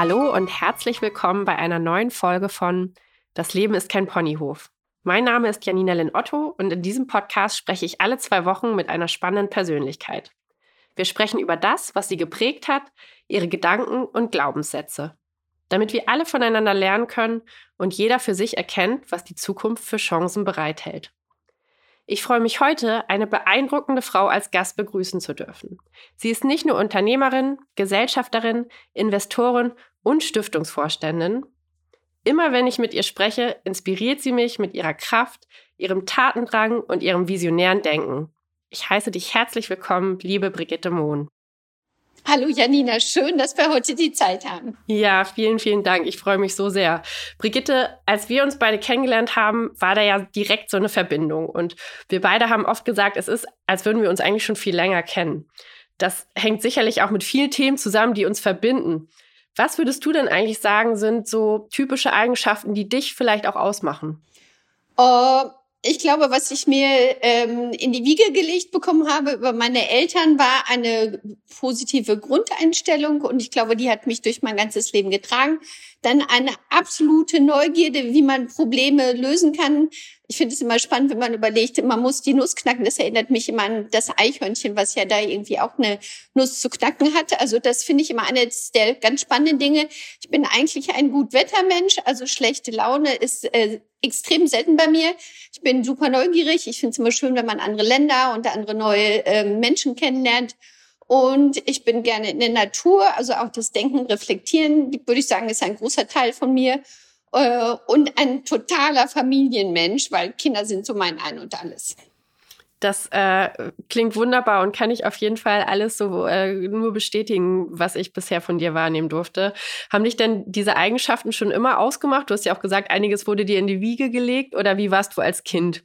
Hallo und herzlich willkommen bei einer neuen Folge von Das Leben ist kein Ponyhof. Mein Name ist Janina Lynn Otto und in diesem Podcast spreche ich alle zwei Wochen mit einer spannenden Persönlichkeit. Wir sprechen über das, was sie geprägt hat, ihre Gedanken und Glaubenssätze, damit wir alle voneinander lernen können und jeder für sich erkennt, was die Zukunft für Chancen bereithält. Ich freue mich heute, eine beeindruckende Frau als Gast begrüßen zu dürfen. Sie ist nicht nur Unternehmerin, Gesellschafterin, Investorin und Stiftungsvorständin. Immer wenn ich mit ihr spreche, inspiriert sie mich mit ihrer Kraft, ihrem Tatendrang und ihrem visionären Denken. Ich heiße dich herzlich willkommen, liebe Brigitte Mohn. Hallo Janina, schön, dass wir heute die Zeit haben. Ja, vielen, vielen Dank. Ich freue mich so sehr. Brigitte, als wir uns beide kennengelernt haben, war da ja direkt so eine Verbindung. Und wir beide haben oft gesagt, es ist, als würden wir uns eigentlich schon viel länger kennen. Das hängt sicherlich auch mit vielen Themen zusammen, die uns verbinden. Was würdest du denn eigentlich sagen, sind so typische Eigenschaften, die dich vielleicht auch ausmachen? Uh ich glaube, was ich mir ähm, in die Wiege gelegt bekommen habe über meine Eltern, war eine positive Grundeinstellung und ich glaube, die hat mich durch mein ganzes Leben getragen. Dann eine absolute Neugierde, wie man Probleme lösen kann. Ich finde es immer spannend, wenn man überlegt, man muss die Nuss knacken. Das erinnert mich immer an das Eichhörnchen, was ja da irgendwie auch eine Nuss zu knacken hat. Also das finde ich immer eines der ganz spannenden Dinge. Ich bin eigentlich ein Gutwettermensch, also schlechte Laune ist äh, extrem selten bei mir. Ich bin super neugierig. Ich finde es immer schön, wenn man andere Länder und andere neue äh, Menschen kennenlernt. Und ich bin gerne in der Natur, also auch das Denken, Reflektieren, würde ich sagen, ist ein großer Teil von mir. Äh, und ein totaler Familienmensch, weil Kinder sind so mein Ein und alles. Das äh, klingt wunderbar und kann ich auf jeden Fall alles so äh, nur bestätigen, was ich bisher von dir wahrnehmen durfte. Haben dich denn diese Eigenschaften schon immer ausgemacht? Du hast ja auch gesagt, einiges wurde dir in die Wiege gelegt oder wie warst du als Kind?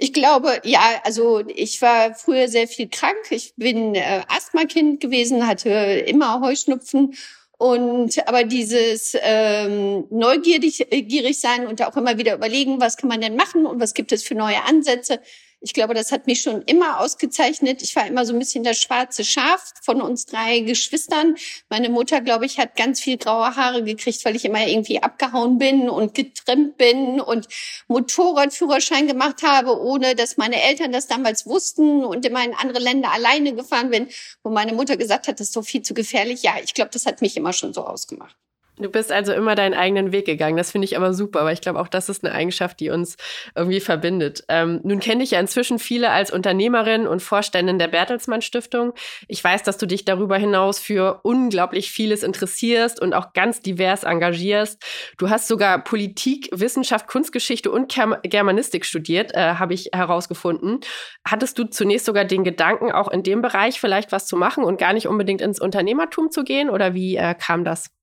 Ich glaube, ja, also ich war früher sehr viel krank. Ich bin äh, Asthma-Kind gewesen, hatte immer Heuschnupfen und aber dieses ähm, neugierig äh, gierig sein und auch immer wieder überlegen, was kann man denn machen und was gibt es für neue Ansätze, ich glaube, das hat mich schon immer ausgezeichnet. Ich war immer so ein bisschen das schwarze Schaf von uns drei Geschwistern. Meine Mutter, glaube ich, hat ganz viel graue Haare gekriegt, weil ich immer irgendwie abgehauen bin und getrimmt bin und Motorradführerschein gemacht habe, ohne dass meine Eltern das damals wussten und immer in andere Länder alleine gefahren bin, wo meine Mutter gesagt hat, das ist so viel zu gefährlich. Ja, ich glaube, das hat mich immer schon so ausgemacht. Du bist also immer deinen eigenen Weg gegangen. Das finde ich aber super, weil ich glaube, auch das ist eine Eigenschaft, die uns irgendwie verbindet. Ähm, nun kenne ich ja inzwischen viele als Unternehmerin und Vorständin der Bertelsmann Stiftung. Ich weiß, dass du dich darüber hinaus für unglaublich vieles interessierst und auch ganz divers engagierst. Du hast sogar Politik, Wissenschaft, Kunstgeschichte und Germanistik studiert, äh, habe ich herausgefunden. Hattest du zunächst sogar den Gedanken, auch in dem Bereich vielleicht was zu machen und gar nicht unbedingt ins Unternehmertum zu gehen? Oder wie äh, kam das?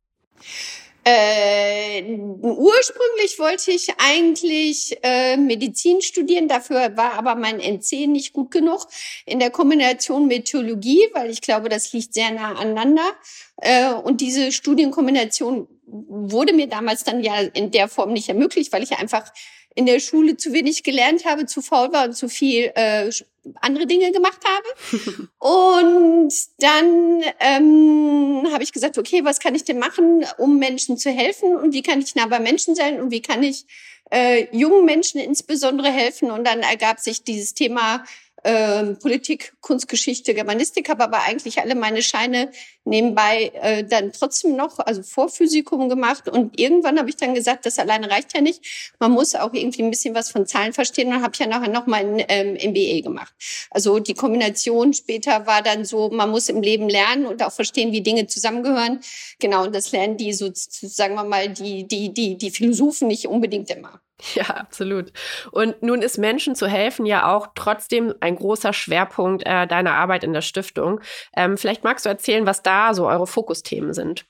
Äh, ursprünglich wollte ich eigentlich äh, Medizin studieren, dafür war aber mein NC nicht gut genug in der Kombination mit Theologie, weil ich glaube, das liegt sehr nah aneinander. Äh, und diese Studienkombination wurde mir damals dann ja in der Form nicht ermöglicht, weil ich einfach in der Schule zu wenig gelernt habe, zu faul war und zu viel äh, andere Dinge gemacht habe. und dann ähm, habe ich gesagt, okay, was kann ich denn machen, um Menschen zu helfen und wie kann ich nah bei Menschen sein und wie kann ich äh, jungen Menschen insbesondere helfen. Und dann ergab sich dieses Thema ähm, Politik, Kunstgeschichte, Germanistik, habe aber eigentlich alle meine Scheine nebenbei äh, dann trotzdem noch, also vor Physikum gemacht. Und irgendwann habe ich dann gesagt, das alleine reicht ja nicht. Man muss auch irgendwie ein bisschen was von Zahlen verstehen und habe ja nachher noch mal ein ähm, MBA gemacht. Also die Kombination später war dann so, man muss im Leben lernen und auch verstehen, wie Dinge zusammengehören. Genau, und das lernen die so, sagen wir mal, die, die, die, die Philosophen nicht unbedingt immer. Ja, absolut. Und nun ist Menschen zu helfen ja auch trotzdem ein großer Schwerpunkt äh, deiner Arbeit in der Stiftung. Ähm, vielleicht magst du erzählen, was da so eure Fokusthemen sind.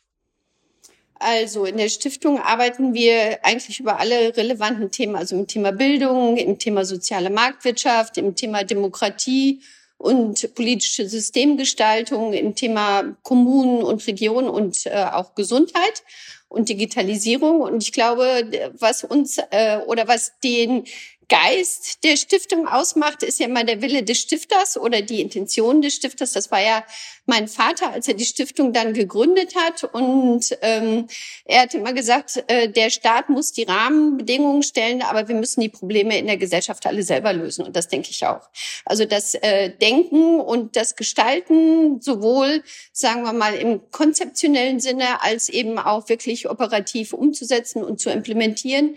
Also in der Stiftung arbeiten wir eigentlich über alle relevanten Themen, also im Thema Bildung, im Thema soziale Marktwirtschaft, im Thema Demokratie und politische Systemgestaltung, im Thema Kommunen und Regionen und äh, auch Gesundheit und Digitalisierung. Und ich glaube, was uns äh, oder was den Geist der Stiftung ausmacht, ist ja immer der Wille des Stifters oder die Intention des Stifters. Das war ja mein Vater, als er die Stiftung dann gegründet hat. Und ähm, er hat immer gesagt, äh, der Staat muss die Rahmenbedingungen stellen, aber wir müssen die Probleme in der Gesellschaft alle selber lösen. Und das denke ich auch. Also das äh, Denken und das Gestalten, sowohl, sagen wir mal, im konzeptionellen Sinne als eben auch wirklich operativ umzusetzen und zu implementieren,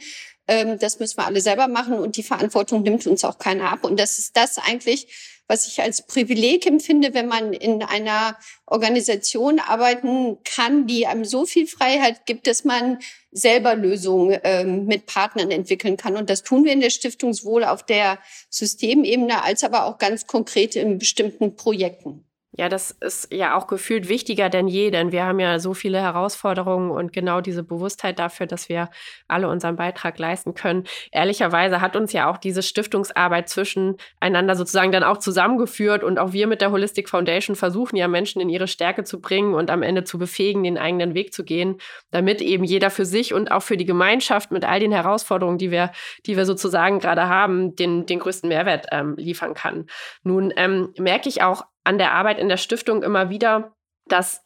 ähm, das müssen wir alle selber machen und die Verantwortung nimmt uns auch keiner ab. Und das ist das eigentlich, was ich als Privileg empfinde, wenn man in einer Organisation arbeiten kann, die einem so viel Freiheit gibt, dass man selber Lösungen ähm, mit Partnern entwickeln kann. Und das tun wir in der Stiftung sowohl auf der Systemebene als aber auch ganz konkret in bestimmten Projekten. Ja, das ist ja auch gefühlt wichtiger denn je, denn wir haben ja so viele Herausforderungen und genau diese Bewusstheit dafür, dass wir alle unseren Beitrag leisten können. Ehrlicherweise hat uns ja auch diese Stiftungsarbeit zwischeneinander sozusagen dann auch zusammengeführt und auch wir mit der Holistic Foundation versuchen ja Menschen in ihre Stärke zu bringen und am Ende zu befähigen, den eigenen Weg zu gehen, damit eben jeder für sich und auch für die Gemeinschaft mit all den Herausforderungen, die wir, die wir sozusagen gerade haben, den, den größten Mehrwert ähm, liefern kann. Nun ähm, merke ich auch an der Arbeit in der Stiftung immer wieder, dass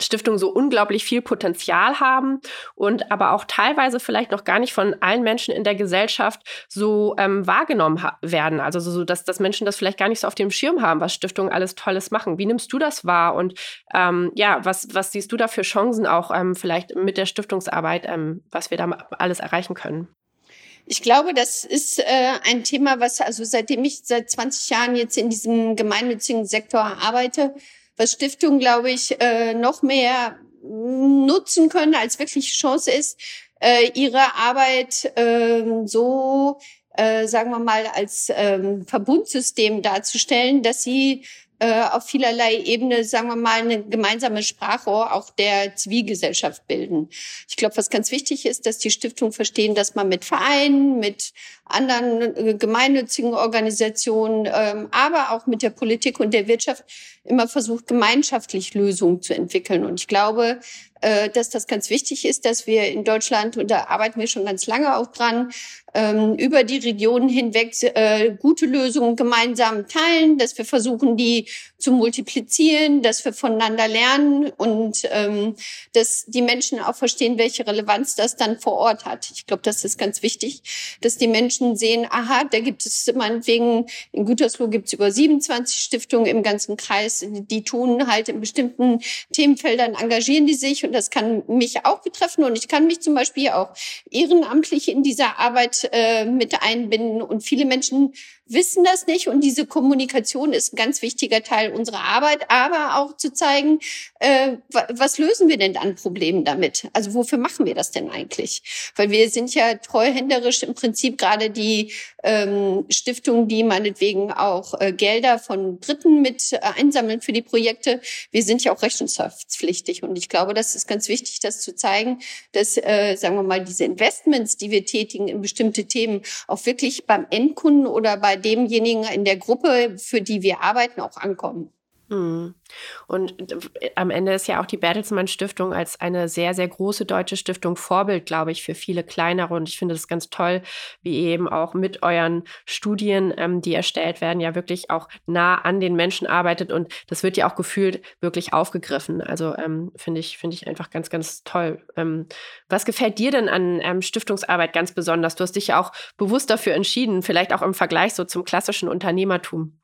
Stiftungen so unglaublich viel Potenzial haben und aber auch teilweise vielleicht noch gar nicht von allen Menschen in der Gesellschaft so ähm, wahrgenommen werden. Also so, dass, dass Menschen das vielleicht gar nicht so auf dem Schirm haben, was Stiftungen alles Tolles machen. Wie nimmst du das wahr? Und ähm, ja, was, was siehst du da für Chancen auch ähm, vielleicht mit der Stiftungsarbeit, ähm, was wir da alles erreichen können? Ich glaube, das ist äh, ein Thema, was also seitdem ich seit 20 Jahren jetzt in diesem gemeinnützigen Sektor arbeite, was Stiftungen, glaube ich, äh, noch mehr nutzen können, als wirklich Chance ist, äh, ihre Arbeit äh, so, äh, sagen wir mal, als äh, Verbundsystem darzustellen, dass sie äh, auf vielerlei Ebene, sagen wir mal, eine gemeinsame Sprache auch der Zivilgesellschaft bilden. Ich glaube, was ganz wichtig ist, dass die Stiftung verstehen, dass man mit Vereinen, mit anderen äh, gemeinnützigen Organisationen, ähm, aber auch mit der Politik und der Wirtschaft immer versucht, gemeinschaftlich Lösungen zu entwickeln. Und ich glaube, äh, dass das ganz wichtig ist, dass wir in Deutschland, und da arbeiten wir schon ganz lange auch dran, ähm, über die Regionen hinweg äh, gute Lösungen gemeinsam teilen, dass wir versuchen, die zu multiplizieren, dass wir voneinander lernen und ähm, dass die Menschen auch verstehen, welche Relevanz das dann vor Ort hat. Ich glaube, das ist ganz wichtig, dass die Menschen sehen, aha, da gibt es meinetwegen, in Gütersloh gibt es über 27 Stiftungen im ganzen Kreis, die tun halt in bestimmten Themenfeldern, engagieren die sich und das kann mich auch betreffen und ich kann mich zum Beispiel auch ehrenamtlich in dieser Arbeit äh, mit einbinden und viele Menschen wissen das nicht und diese Kommunikation ist ein ganz wichtiger Teil unserer Arbeit, aber auch zu zeigen, äh, was lösen wir denn an Problemen damit? Also wofür machen wir das denn eigentlich? Weil wir sind ja treuhänderisch im Prinzip gerade die ähm, Stiftungen, die meinetwegen auch äh, Gelder von Dritten mit äh, einsammeln für die Projekte. Wir sind ja auch rechenschaftspflichtig und ich glaube, das ist ganz wichtig, das zu zeigen, dass, äh, sagen wir mal, diese Investments, die wir tätigen in bestimmte Themen, auch wirklich beim Endkunden oder bei demjenigen in der Gruppe, für die wir arbeiten, auch ankommen. Mhm. Und äh, am Ende ist ja auch die Bertelsmann Stiftung als eine sehr, sehr große deutsche Stiftung Vorbild, glaube ich, für viele kleinere. Und ich finde das ganz toll, wie eben auch mit euren Studien, ähm, die erstellt werden, ja wirklich auch nah an den Menschen arbeitet. Und das wird ja auch gefühlt wirklich aufgegriffen. Also ähm, finde ich, finde ich einfach ganz, ganz toll. Ähm, was gefällt dir denn an ähm, Stiftungsarbeit ganz besonders? Du hast dich ja auch bewusst dafür entschieden, vielleicht auch im Vergleich so zum klassischen Unternehmertum.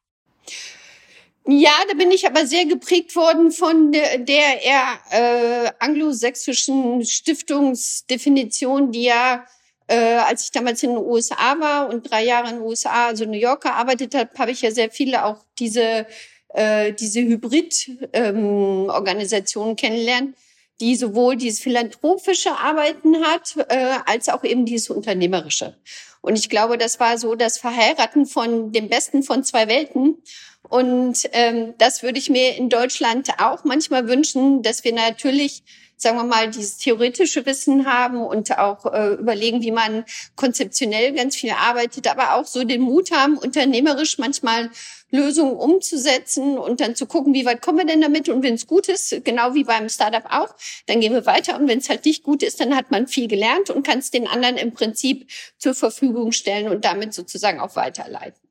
Ja, da bin ich aber sehr geprägt worden von der, der eher äh, anglosächsischen Stiftungsdefinition, die ja, äh, als ich damals in den USA war und drei Jahre in den USA, also New York gearbeitet habe, habe ich ja sehr viele auch diese äh, diese Hybrid-Organisationen ähm, kennenlernen, die sowohl dieses philanthropische Arbeiten hat, äh, als auch eben dieses unternehmerische. Und ich glaube, das war so das Verheiraten von dem Besten von zwei Welten. Und ähm, das würde ich mir in Deutschland auch manchmal wünschen, dass wir natürlich sagen wir mal, dieses theoretische Wissen haben und auch äh, überlegen, wie man konzeptionell ganz viel arbeitet, aber auch so den Mut haben, unternehmerisch manchmal Lösungen umzusetzen und dann zu gucken, wie weit kommen wir denn damit und wenn es gut ist, genau wie beim Startup auch, dann gehen wir weiter und wenn es halt nicht gut ist, dann hat man viel gelernt und kann es den anderen im Prinzip zur Verfügung stellen und damit sozusagen auch weiterleiten.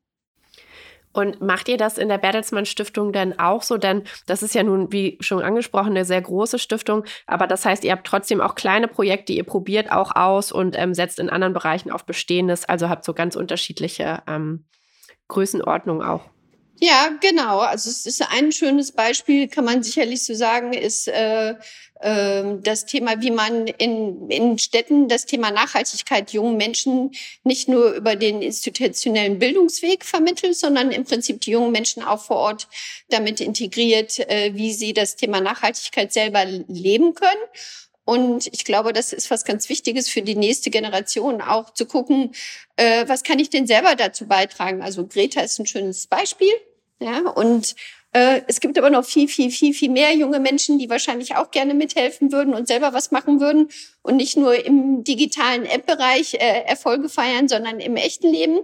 Und macht ihr das in der Bertelsmann Stiftung denn auch so? Denn das ist ja nun, wie schon angesprochen, eine sehr große Stiftung. Aber das heißt, ihr habt trotzdem auch kleine Projekte, ihr probiert auch aus und ähm, setzt in anderen Bereichen auf Bestehendes. Also habt so ganz unterschiedliche ähm, Größenordnungen auch. Ja, genau. Also es ist ein schönes Beispiel, kann man sicherlich so sagen, ist äh, äh, das Thema, wie man in, in Städten das Thema Nachhaltigkeit jungen Menschen nicht nur über den institutionellen Bildungsweg vermittelt, sondern im Prinzip die jungen Menschen auch vor Ort damit integriert, äh, wie sie das Thema Nachhaltigkeit selber leben können. Und ich glaube, das ist was ganz Wichtiges für die nächste Generation, auch zu gucken, äh, was kann ich denn selber dazu beitragen. Also Greta ist ein schönes Beispiel. Ja, und äh, es gibt aber noch viel, viel, viel, viel mehr junge Menschen, die wahrscheinlich auch gerne mithelfen würden und selber was machen würden und nicht nur im digitalen App-Bereich äh, Erfolge feiern, sondern im echten Leben.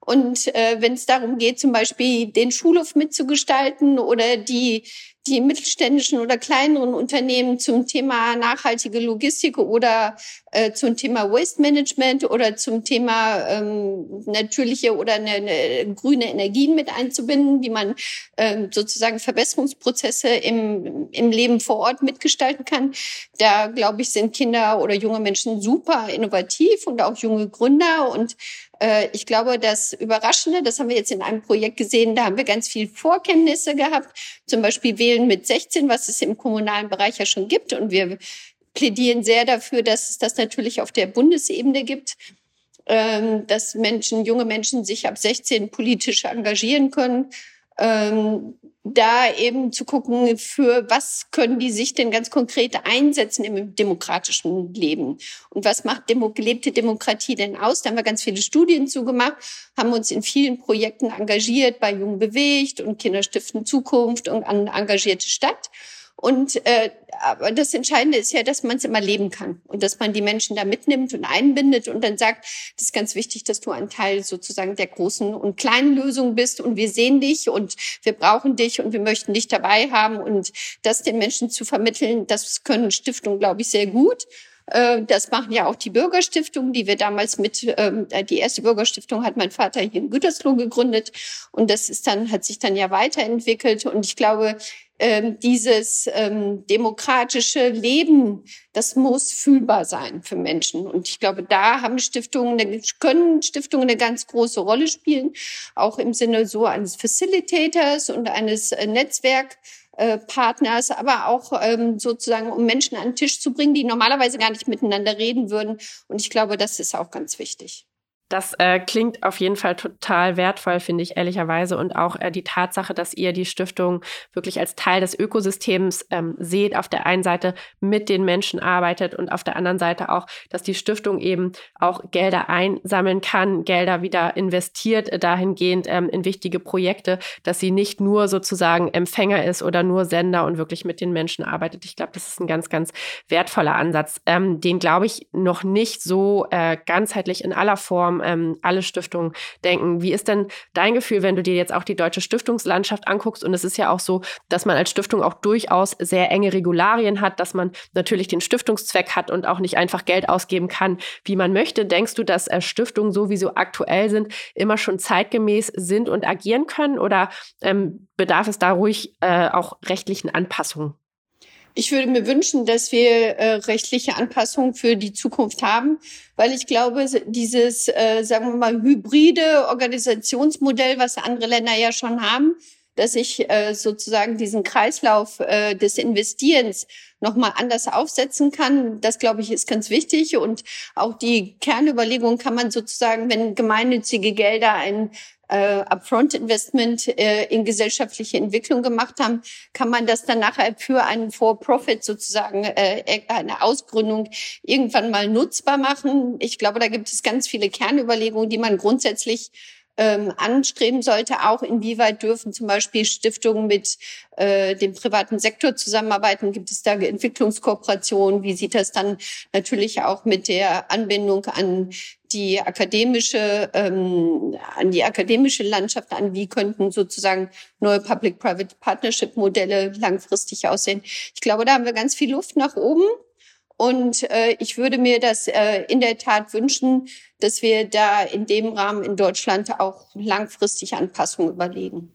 Und äh, wenn es darum geht, zum Beispiel den Schulhof mitzugestalten oder die die mittelständischen oder kleineren Unternehmen zum Thema nachhaltige Logistik oder äh, zum Thema Waste Management oder zum Thema ähm, natürliche oder eine, eine grüne Energien mit einzubinden, wie man ähm, sozusagen Verbesserungsprozesse im, im Leben vor Ort mitgestalten kann. Da, glaube ich, sind Kinder oder junge Menschen super innovativ und auch junge Gründer und ich glaube, das Überraschende, das haben wir jetzt in einem Projekt gesehen, da haben wir ganz viel Vorkenntnisse gehabt, zum Beispiel Wählen mit 16, was es im kommunalen Bereich ja schon gibt. Und wir plädieren sehr dafür, dass es das natürlich auf der Bundesebene gibt, ähm, dass Menschen, junge Menschen sich ab 16 politisch engagieren können ähm, da eben zu gucken, für was können die sich denn ganz konkret einsetzen im demokratischen Leben und was macht Demo gelebte Demokratie denn aus? Da haben wir ganz viele Studien zugemacht, haben uns in vielen Projekten engagiert, bei Jung bewegt und Kinderstiften Zukunft und an engagierte Stadt. Und äh, aber das Entscheidende ist ja, dass man es immer leben kann und dass man die Menschen da mitnimmt und einbindet und dann sagt, das ist ganz wichtig, dass du ein Teil sozusagen der großen und kleinen Lösung bist und wir sehen dich und wir brauchen dich und wir möchten dich dabei haben und das den Menschen zu vermitteln, das können Stiftungen, glaube ich, sehr gut. Äh, das machen ja auch die Bürgerstiftungen, die wir damals mit, ähm, die erste Bürgerstiftung hat mein Vater hier in Gütersloh gegründet und das ist dann, hat sich dann ja weiterentwickelt und ich glaube, ähm, dieses ähm, demokratische Leben, das muss fühlbar sein für Menschen. Und ich glaube, da haben Stiftungen, können Stiftungen eine ganz große Rolle spielen, auch im Sinne so eines Facilitators und eines äh, Netzwerkpartners, aber auch ähm, sozusagen, um Menschen an den Tisch zu bringen, die normalerweise gar nicht miteinander reden würden. Und ich glaube, das ist auch ganz wichtig. Das äh, klingt auf jeden Fall total wertvoll, finde ich ehrlicherweise. Und auch äh, die Tatsache, dass ihr die Stiftung wirklich als Teil des Ökosystems ähm, seht, auf der einen Seite mit den Menschen arbeitet und auf der anderen Seite auch, dass die Stiftung eben auch Gelder einsammeln kann, Gelder wieder investiert äh, dahingehend ähm, in wichtige Projekte, dass sie nicht nur sozusagen Empfänger ist oder nur Sender und wirklich mit den Menschen arbeitet. Ich glaube, das ist ein ganz, ganz wertvoller Ansatz, ähm, den glaube ich noch nicht so äh, ganzheitlich in aller Form ähm, alle Stiftungen denken. Wie ist denn dein Gefühl, wenn du dir jetzt auch die deutsche Stiftungslandschaft anguckst? Und es ist ja auch so, dass man als Stiftung auch durchaus sehr enge Regularien hat, dass man natürlich den Stiftungszweck hat und auch nicht einfach Geld ausgeben kann, wie man möchte. Denkst du, dass äh, Stiftungen, so wie sie aktuell sind, immer schon zeitgemäß sind und agieren können? Oder ähm, bedarf es da ruhig äh, auch rechtlichen Anpassungen? Ich würde mir wünschen, dass wir äh, rechtliche Anpassungen für die Zukunft haben, weil ich glaube, dieses, äh, sagen wir mal, hybride Organisationsmodell, was andere Länder ja schon haben, dass ich äh, sozusagen diesen Kreislauf äh, des Investierens nochmal anders aufsetzen kann. Das, glaube ich, ist ganz wichtig. Und auch die Kernüberlegung kann man sozusagen, wenn gemeinnützige Gelder ein äh, Upfront-Investment äh, in gesellschaftliche Entwicklung gemacht haben, kann man das dann nachher für einen For-Profit sozusagen äh, eine Ausgründung irgendwann mal nutzbar machen. Ich glaube, da gibt es ganz viele Kernüberlegungen, die man grundsätzlich ähm, anstreben sollte, auch inwieweit dürfen zum Beispiel Stiftungen mit äh, dem privaten Sektor zusammenarbeiten? Gibt es da Entwicklungskooperationen? Wie sieht das dann natürlich auch mit der Anbindung an die akademische ähm, an die akademische Landschaft an, wie könnten sozusagen neue Public-Private Partnership-Modelle langfristig aussehen. Ich glaube, da haben wir ganz viel Luft nach oben. Und äh, ich würde mir das äh, in der Tat wünschen, dass wir da in dem Rahmen in Deutschland auch langfristig Anpassungen überlegen.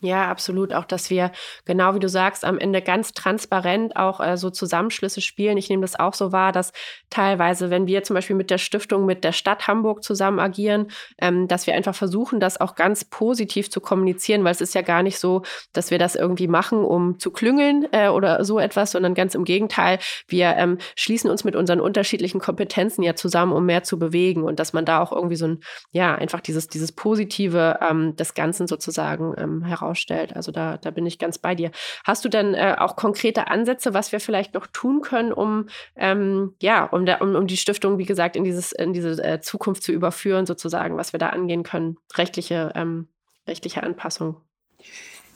Ja, absolut. Auch, dass wir, genau wie du sagst, am Ende ganz transparent auch äh, so Zusammenschlüsse spielen. Ich nehme das auch so wahr, dass teilweise, wenn wir zum Beispiel mit der Stiftung, mit der Stadt Hamburg zusammen agieren, ähm, dass wir einfach versuchen, das auch ganz positiv zu kommunizieren, weil es ist ja gar nicht so, dass wir das irgendwie machen, um zu klüngeln äh, oder so etwas, sondern ganz im Gegenteil. Wir ähm, schließen uns mit unseren unterschiedlichen Kompetenzen ja zusammen, um mehr zu bewegen und dass man da auch irgendwie so ein, ja, einfach dieses, dieses Positive ähm, des Ganzen sozusagen ähm, heraus ausstellt. Also da, da bin ich ganz bei dir. Hast du denn äh, auch konkrete Ansätze, was wir vielleicht noch tun können, um ähm, ja, um, der, um, um die Stiftung, wie gesagt, in dieses, in diese äh, Zukunft zu überführen, sozusagen, was wir da angehen können? Rechtliche, ähm, rechtliche Anpassung.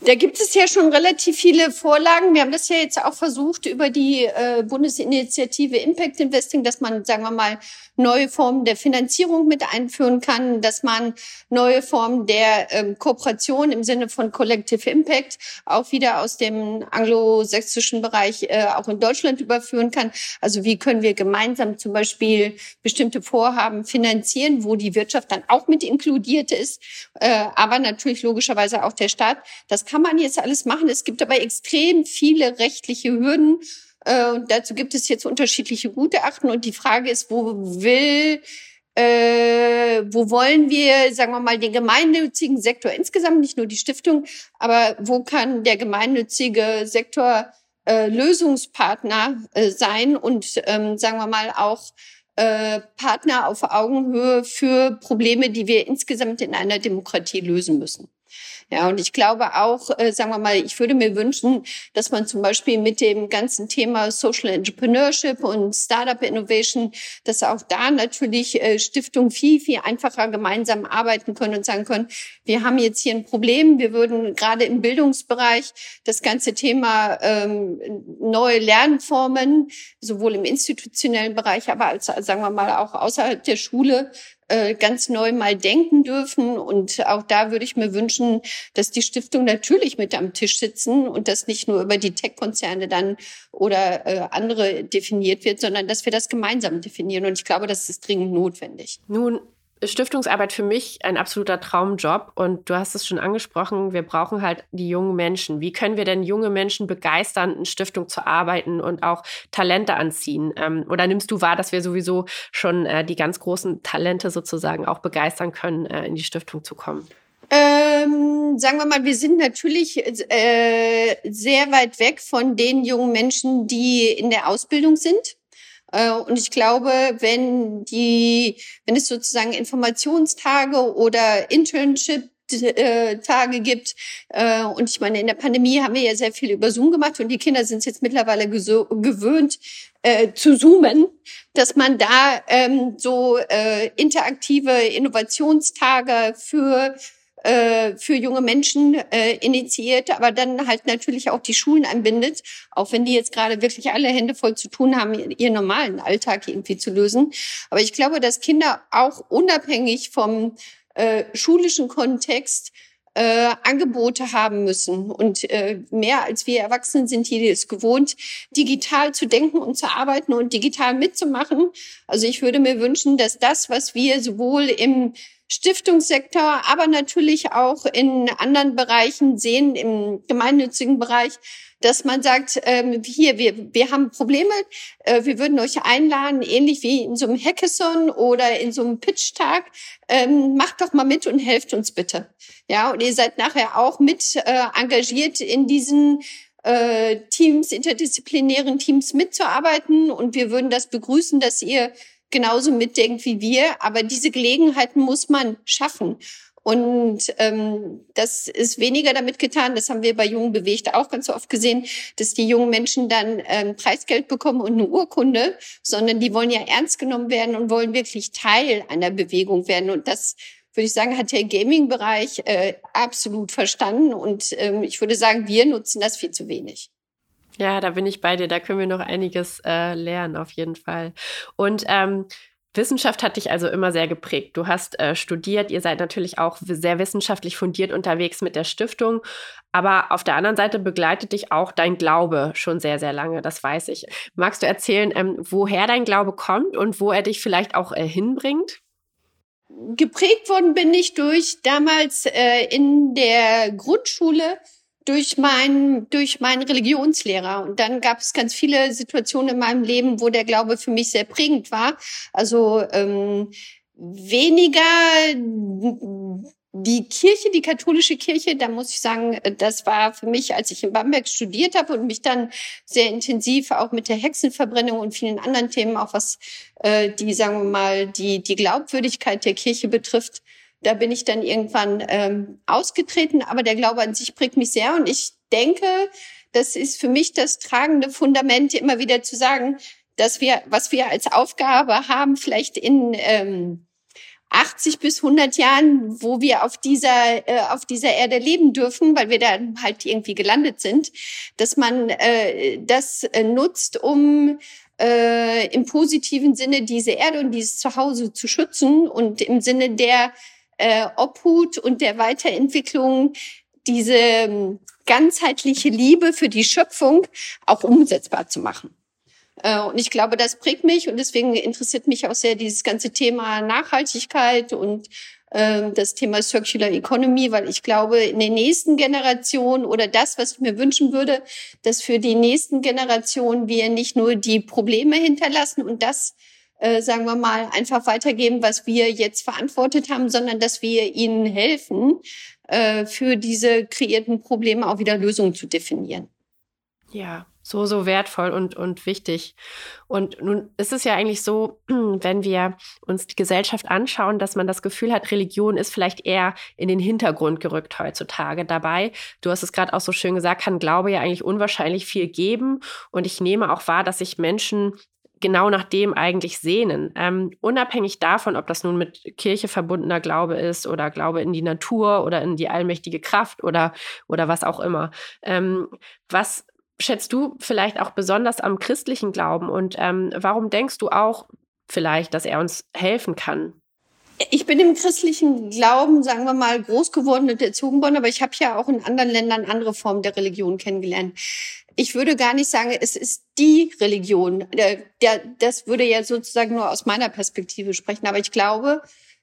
Da gibt es ja schon relativ viele Vorlagen. Wir haben das ja jetzt auch versucht über die äh, Bundesinitiative Impact Investing, dass man, sagen wir mal, neue Formen der Finanzierung mit einführen kann, dass man neue Formen der ähm, Kooperation im Sinne von Collective Impact auch wieder aus dem anglosächsischen Bereich äh, auch in Deutschland überführen kann. Also wie können wir gemeinsam zum Beispiel bestimmte Vorhaben finanzieren, wo die Wirtschaft dann auch mit inkludiert ist, äh, aber natürlich logischerweise auch der Staat. Das kann man jetzt alles machen. Es gibt aber extrem viele rechtliche Hürden. Äh, und dazu gibt es jetzt unterschiedliche Gutachten. Und die Frage ist, wo will äh, wo wollen wir, sagen wir mal, den gemeinnützigen Sektor insgesamt, nicht nur die Stiftung, aber wo kann der gemeinnützige Sektor äh, Lösungspartner äh, sein und, ähm, sagen wir mal, auch äh, Partner auf Augenhöhe für Probleme, die wir insgesamt in einer Demokratie lösen müssen. Ja, und ich glaube auch, äh, sagen wir mal, ich würde mir wünschen, dass man zum Beispiel mit dem ganzen Thema Social Entrepreneurship und Startup Innovation, dass auch da natürlich äh, Stiftungen viel, viel einfacher gemeinsam arbeiten können und sagen können, wir haben jetzt hier ein Problem, wir würden gerade im Bildungsbereich das ganze Thema ähm, neue Lernformen, sowohl im institutionellen Bereich, aber als, sagen wir mal, auch außerhalb der Schule äh, ganz neu mal denken dürfen. Und auch da würde ich mir wünschen, dass die Stiftung natürlich mit am Tisch sitzen und das nicht nur über die Tech-Konzerne dann oder äh, andere definiert wird, sondern dass wir das gemeinsam definieren. Und ich glaube, das ist dringend notwendig. Nun Stiftungsarbeit für mich ein absoluter Traumjob und du hast es schon angesprochen, wir brauchen halt die jungen Menschen. Wie können wir denn junge Menschen begeistern, in Stiftung zu arbeiten und auch Talente anziehen? Ähm, oder nimmst du wahr, dass wir sowieso schon äh, die ganz großen Talente sozusagen auch begeistern können, äh, in die Stiftung zu kommen? Ähm, sagen wir mal, wir sind natürlich äh, sehr weit weg von den jungen Menschen, die in der Ausbildung sind. Äh, und ich glaube, wenn die, wenn es sozusagen Informationstage oder Internship Tage gibt. Äh, und ich meine, in der Pandemie haben wir ja sehr viel über Zoom gemacht und die Kinder sind jetzt mittlerweile gewöhnt äh, zu zoomen, dass man da ähm, so äh, interaktive Innovationstage für äh, für junge Menschen äh, initiiert, aber dann halt natürlich auch die Schulen anbindet, auch wenn die jetzt gerade wirklich alle Hände voll zu tun haben, ihren normalen Alltag irgendwie zu lösen. Aber ich glaube, dass Kinder auch unabhängig vom äh, schulischen Kontext äh, Angebote haben müssen. Und äh, mehr als wir Erwachsenen sind hier es gewohnt, digital zu denken und zu arbeiten und digital mitzumachen. Also ich würde mir wünschen, dass das, was wir sowohl im Stiftungssektor, aber natürlich auch in anderen Bereichen sehen, im gemeinnützigen Bereich, dass man sagt, ähm, hier, wir, wir haben Probleme, äh, wir würden euch einladen, ähnlich wie in so einem Hackathon oder in so einem Pitch-Tag, ähm, macht doch mal mit und helft uns bitte. Ja, und ihr seid nachher auch mit äh, engagiert in diesen äh, Teams, interdisziplinären Teams mitzuarbeiten und wir würden das begrüßen, dass ihr genauso mitdenkt wie wir. Aber diese Gelegenheiten muss man schaffen. Und ähm, das ist weniger damit getan, das haben wir bei Jungen bewegt auch ganz oft gesehen, dass die jungen Menschen dann ähm, Preisgeld bekommen und eine Urkunde, sondern die wollen ja ernst genommen werden und wollen wirklich Teil einer Bewegung werden. Und das würde ich sagen, hat der Gaming-Bereich äh, absolut verstanden. Und ähm, ich würde sagen, wir nutzen das viel zu wenig. Ja, da bin ich bei dir. Da können wir noch einiges äh, lernen, auf jeden Fall. Und ähm, Wissenschaft hat dich also immer sehr geprägt. Du hast äh, studiert, ihr seid natürlich auch sehr wissenschaftlich fundiert unterwegs mit der Stiftung, aber auf der anderen Seite begleitet dich auch dein Glaube schon sehr, sehr lange, das weiß ich. Magst du erzählen, ähm, woher dein Glaube kommt und wo er dich vielleicht auch äh, hinbringt? Geprägt worden bin ich durch damals äh, in der Grundschule durch meinen durch meinen Religionslehrer und dann gab es ganz viele Situationen in meinem Leben, wo der Glaube für mich sehr prägend war. Also ähm, weniger die Kirche, die katholische Kirche, da muss ich sagen, das war für mich, als ich in Bamberg studiert habe und mich dann sehr intensiv auch mit der Hexenverbrennung und vielen anderen Themen, auch was äh, die, sagen wir mal, die, die Glaubwürdigkeit der Kirche betrifft, da bin ich dann irgendwann ähm, ausgetreten, aber der Glaube an sich prägt mich sehr und ich denke, das ist für mich das tragende Fundament, immer wieder zu sagen, dass wir, was wir als Aufgabe haben, vielleicht in ähm, 80 bis 100 Jahren, wo wir auf dieser äh, auf dieser Erde leben dürfen, weil wir da halt irgendwie gelandet sind, dass man äh, das äh, nutzt, um äh, im positiven Sinne diese Erde und dieses Zuhause zu schützen und im Sinne der äh, Obhut und der Weiterentwicklung diese ähm, ganzheitliche Liebe für die Schöpfung auch umsetzbar zu machen. Äh, und ich glaube, das prägt mich und deswegen interessiert mich auch sehr dieses ganze Thema Nachhaltigkeit und äh, das Thema Circular Economy, weil ich glaube, in den nächsten Generationen oder das, was ich mir wünschen würde, dass für die nächsten Generationen wir nicht nur die Probleme hinterlassen und das äh, sagen wir mal, einfach weitergeben, was wir jetzt verantwortet haben, sondern dass wir ihnen helfen, äh, für diese kreierten Probleme auch wieder Lösungen zu definieren. Ja, so, so wertvoll und, und wichtig. Und nun ist es ja eigentlich so, wenn wir uns die Gesellschaft anschauen, dass man das Gefühl hat, Religion ist vielleicht eher in den Hintergrund gerückt heutzutage. Dabei, du hast es gerade auch so schön gesagt, kann Glaube ja eigentlich unwahrscheinlich viel geben. Und ich nehme auch wahr, dass sich Menschen genau nach dem eigentlich sehnen. Ähm, unabhängig davon, ob das nun mit Kirche verbundener Glaube ist oder Glaube in die Natur oder in die allmächtige Kraft oder, oder was auch immer. Ähm, was schätzt du vielleicht auch besonders am christlichen Glauben und ähm, warum denkst du auch vielleicht, dass er uns helfen kann? Ich bin im christlichen Glauben, sagen wir mal, groß geworden und erzogen worden, aber ich habe ja auch in anderen Ländern andere Formen der Religion kennengelernt ich würde gar nicht sagen, es ist die Religion. Das würde ja sozusagen nur aus meiner Perspektive sprechen. Aber ich glaube,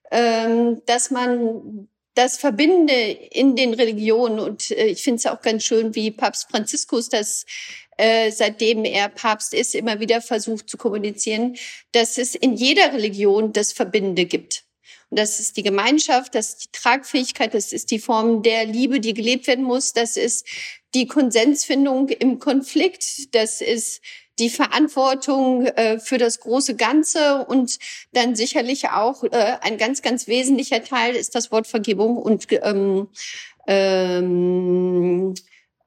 ähm, dass man das verbinde in den Religionen und äh, ich finde es auch ganz schön, wie Papst Franziskus das äh, seitdem er Papst ist, immer wieder versucht zu kommunizieren, dass es in jeder Religion das Verbinde gibt. Und das ist die Gemeinschaft, das ist die Tragfähigkeit, das ist die Form der Liebe, die gelebt werden muss, das ist die Konsensfindung im Konflikt, das ist die Verantwortung äh, für das große Ganze und dann sicherlich auch äh, ein ganz, ganz wesentlicher Teil ist das Wort Vergebung und ähm, ähm,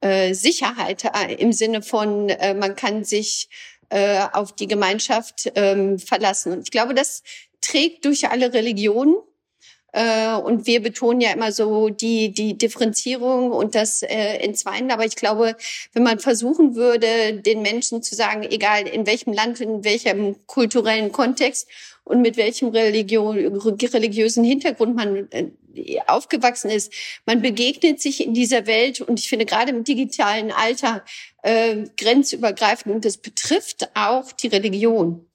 äh, Sicherheit äh, im Sinne von, äh, man kann sich äh, auf die Gemeinschaft ähm, verlassen. Und ich glaube, das trägt durch alle Religionen. Äh, und wir betonen ja immer so die, die Differenzierung und das äh, Entzweien. Aber ich glaube, wenn man versuchen würde, den Menschen zu sagen, egal in welchem Land, in welchem kulturellen Kontext und mit welchem Religion, religiösen Hintergrund man äh, aufgewachsen ist, man begegnet sich in dieser Welt und ich finde gerade im digitalen Alter äh, grenzübergreifend und das betrifft auch die Religion.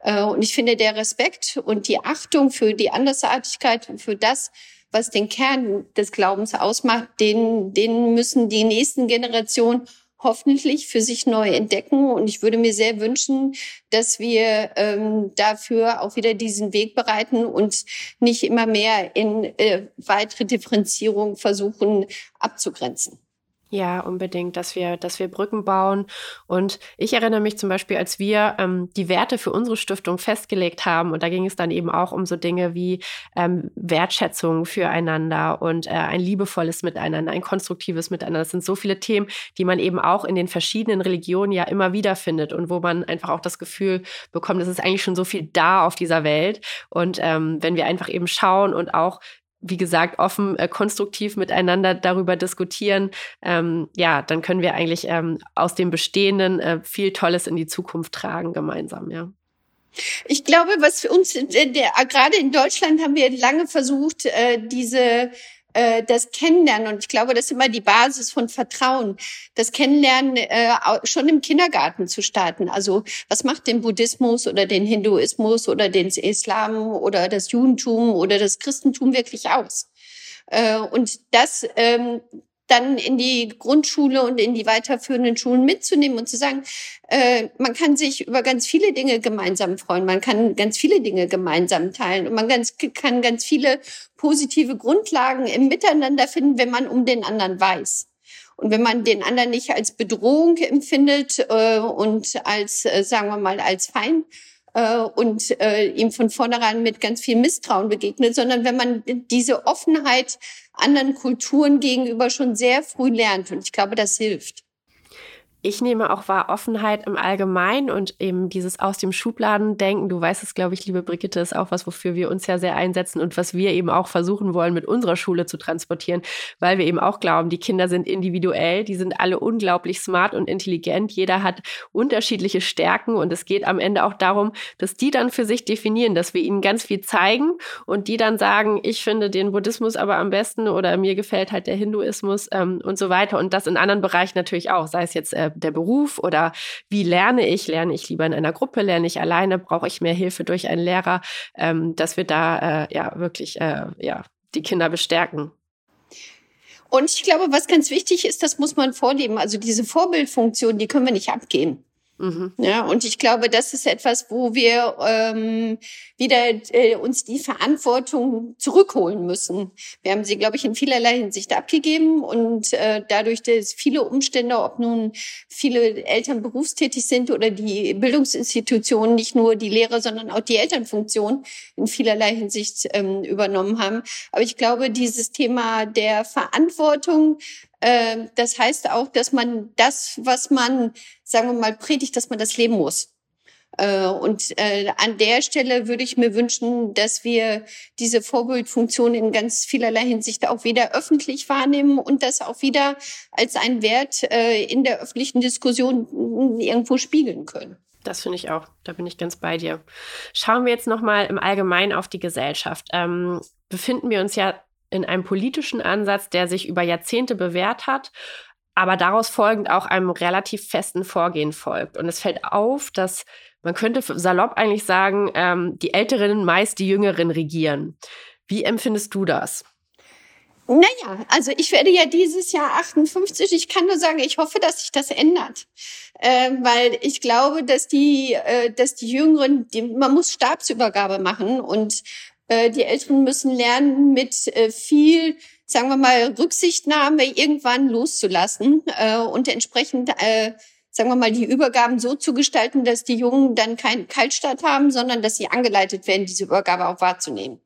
Äh, und ich finde, der Respekt und die Achtung für die Andersartigkeit und für das, was den Kern des Glaubens ausmacht, den, den müssen die nächsten Generationen hoffentlich für sich neu entdecken. Und ich würde mir sehr wünschen, dass wir ähm, dafür auch wieder diesen Weg bereiten und nicht immer mehr in äh, weitere Differenzierung versuchen abzugrenzen. Ja, unbedingt, dass wir, dass wir Brücken bauen. Und ich erinnere mich zum Beispiel, als wir ähm, die Werte für unsere Stiftung festgelegt haben, und da ging es dann eben auch um so Dinge wie ähm, Wertschätzung füreinander und äh, ein liebevolles Miteinander, ein konstruktives Miteinander. Das sind so viele Themen, die man eben auch in den verschiedenen Religionen ja immer wieder findet und wo man einfach auch das Gefühl bekommt, es ist eigentlich schon so viel da auf dieser Welt. Und ähm, wenn wir einfach eben schauen und auch wie gesagt, offen, äh, konstruktiv miteinander darüber diskutieren, ähm, ja, dann können wir eigentlich ähm, aus dem Bestehenden äh, viel Tolles in die Zukunft tragen gemeinsam, ja. Ich glaube, was für uns, der, der, gerade in Deutschland haben wir lange versucht, äh, diese äh, das Kennenlernen, und ich glaube, das ist immer die Basis von Vertrauen, das Kennenlernen äh, schon im Kindergarten zu starten. Also was macht den Buddhismus oder den Hinduismus oder den Islam oder das Judentum oder das Christentum wirklich aus? Äh, und das ähm, dann in die Grundschule und in die weiterführenden Schulen mitzunehmen und zu sagen, äh, man kann sich über ganz viele Dinge gemeinsam freuen, man kann ganz viele Dinge gemeinsam teilen und man ganz, kann ganz viele positive Grundlagen im Miteinander finden, wenn man um den anderen weiß. Und wenn man den anderen nicht als Bedrohung empfindet äh, und als, äh, sagen wir mal, als Feind, äh, und äh, ihm von vornherein mit ganz viel Misstrauen begegnet, sondern wenn man diese Offenheit anderen Kulturen gegenüber schon sehr früh lernt. Und ich glaube, das hilft. Ich nehme auch wahr Offenheit im Allgemeinen und eben dieses aus dem Schubladen denken. Du weißt es, glaube ich, liebe Brigitte, ist auch was, wofür wir uns ja sehr einsetzen und was wir eben auch versuchen wollen, mit unserer Schule zu transportieren, weil wir eben auch glauben, die Kinder sind individuell, die sind alle unglaublich smart und intelligent. Jeder hat unterschiedliche Stärken und es geht am Ende auch darum, dass die dann für sich definieren, dass wir ihnen ganz viel zeigen und die dann sagen, ich finde den Buddhismus aber am besten oder mir gefällt halt der Hinduismus ähm, und so weiter. Und das in anderen Bereichen natürlich auch, sei es jetzt äh, der, Beruf oder wie lerne ich? Lerne ich lieber in einer Gruppe? Lerne ich alleine? Brauche ich mehr Hilfe durch einen Lehrer? Ähm, dass wir da äh, ja wirklich äh, ja, die Kinder bestärken. Und ich glaube, was ganz wichtig ist, das muss man vorleben. Also diese Vorbildfunktion, die können wir nicht abgehen. Mhm. Ja, und ich glaube, das ist etwas, wo wir ähm, wieder äh, uns die Verantwortung zurückholen müssen. Wir haben sie, glaube ich, in vielerlei Hinsicht abgegeben und äh, dadurch, dass viele Umstände, ob nun viele Eltern berufstätig sind oder die Bildungsinstitutionen, nicht nur die Lehrer, sondern auch die Elternfunktion in vielerlei Hinsicht ähm, übernommen haben. Aber ich glaube, dieses Thema der Verantwortung äh, das heißt auch, dass man das, was man, sagen wir mal, predigt, dass man das leben muss. Äh, und äh, an der Stelle würde ich mir wünschen, dass wir diese Vorbildfunktion in ganz vielerlei Hinsicht auch wieder öffentlich wahrnehmen und das auch wieder als einen Wert äh, in der öffentlichen Diskussion irgendwo spiegeln können. Das finde ich auch. Da bin ich ganz bei dir. Schauen wir jetzt noch mal im Allgemeinen auf die Gesellschaft. Ähm, befinden wir uns ja in einem politischen Ansatz, der sich über Jahrzehnte bewährt hat, aber daraus folgend auch einem relativ festen Vorgehen folgt. Und es fällt auf, dass man könnte salopp eigentlich sagen, ähm, die Älteren meist die Jüngeren regieren. Wie empfindest du das? Naja, also ich werde ja dieses Jahr 58. Ich kann nur sagen, ich hoffe, dass sich das ändert. Äh, weil ich glaube, dass die, äh, dass die Jüngeren, die, man muss Stabsübergabe machen und äh, die Älteren müssen lernen, mit äh, viel, sagen wir mal, Rücksichtnahme irgendwann loszulassen äh, und entsprechend äh, sagen wir mal, die Übergaben so zu gestalten, dass die Jungen dann keinen Kaltstart haben, sondern dass sie angeleitet werden, diese Übergabe auch wahrzunehmen.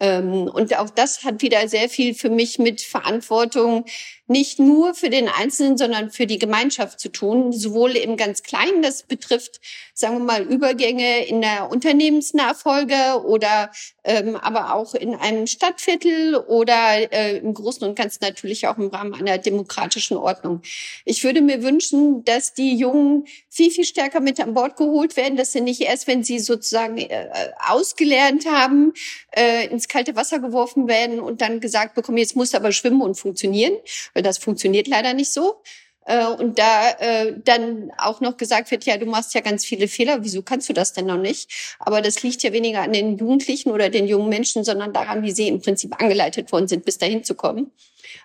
Ähm, und auch das hat wieder sehr viel für mich mit Verantwortung nicht nur für den Einzelnen, sondern für die Gemeinschaft zu tun, sowohl im ganz Kleinen, das betrifft, sagen wir mal, Übergänge in der Unternehmensnachfolge oder ähm, aber auch in einem Stadtviertel oder äh, im Großen und Ganzen natürlich auch im Rahmen einer demokratischen Ordnung. Ich würde mir wünschen, dass die Jungen viel, viel stärker mit an Bord geholt werden, dass sie nicht erst, wenn sie sozusagen äh, ausgelernt haben, äh, ins kalte Wasser geworfen werden und dann gesagt bekommen, jetzt muss aber schwimmen und funktionieren weil das funktioniert leider nicht so. Äh, und da äh, dann auch noch gesagt wird, ja, du machst ja ganz viele Fehler, wieso kannst du das denn noch nicht? Aber das liegt ja weniger an den Jugendlichen oder den jungen Menschen, sondern daran, wie sie im Prinzip angeleitet worden sind, bis dahin zu kommen.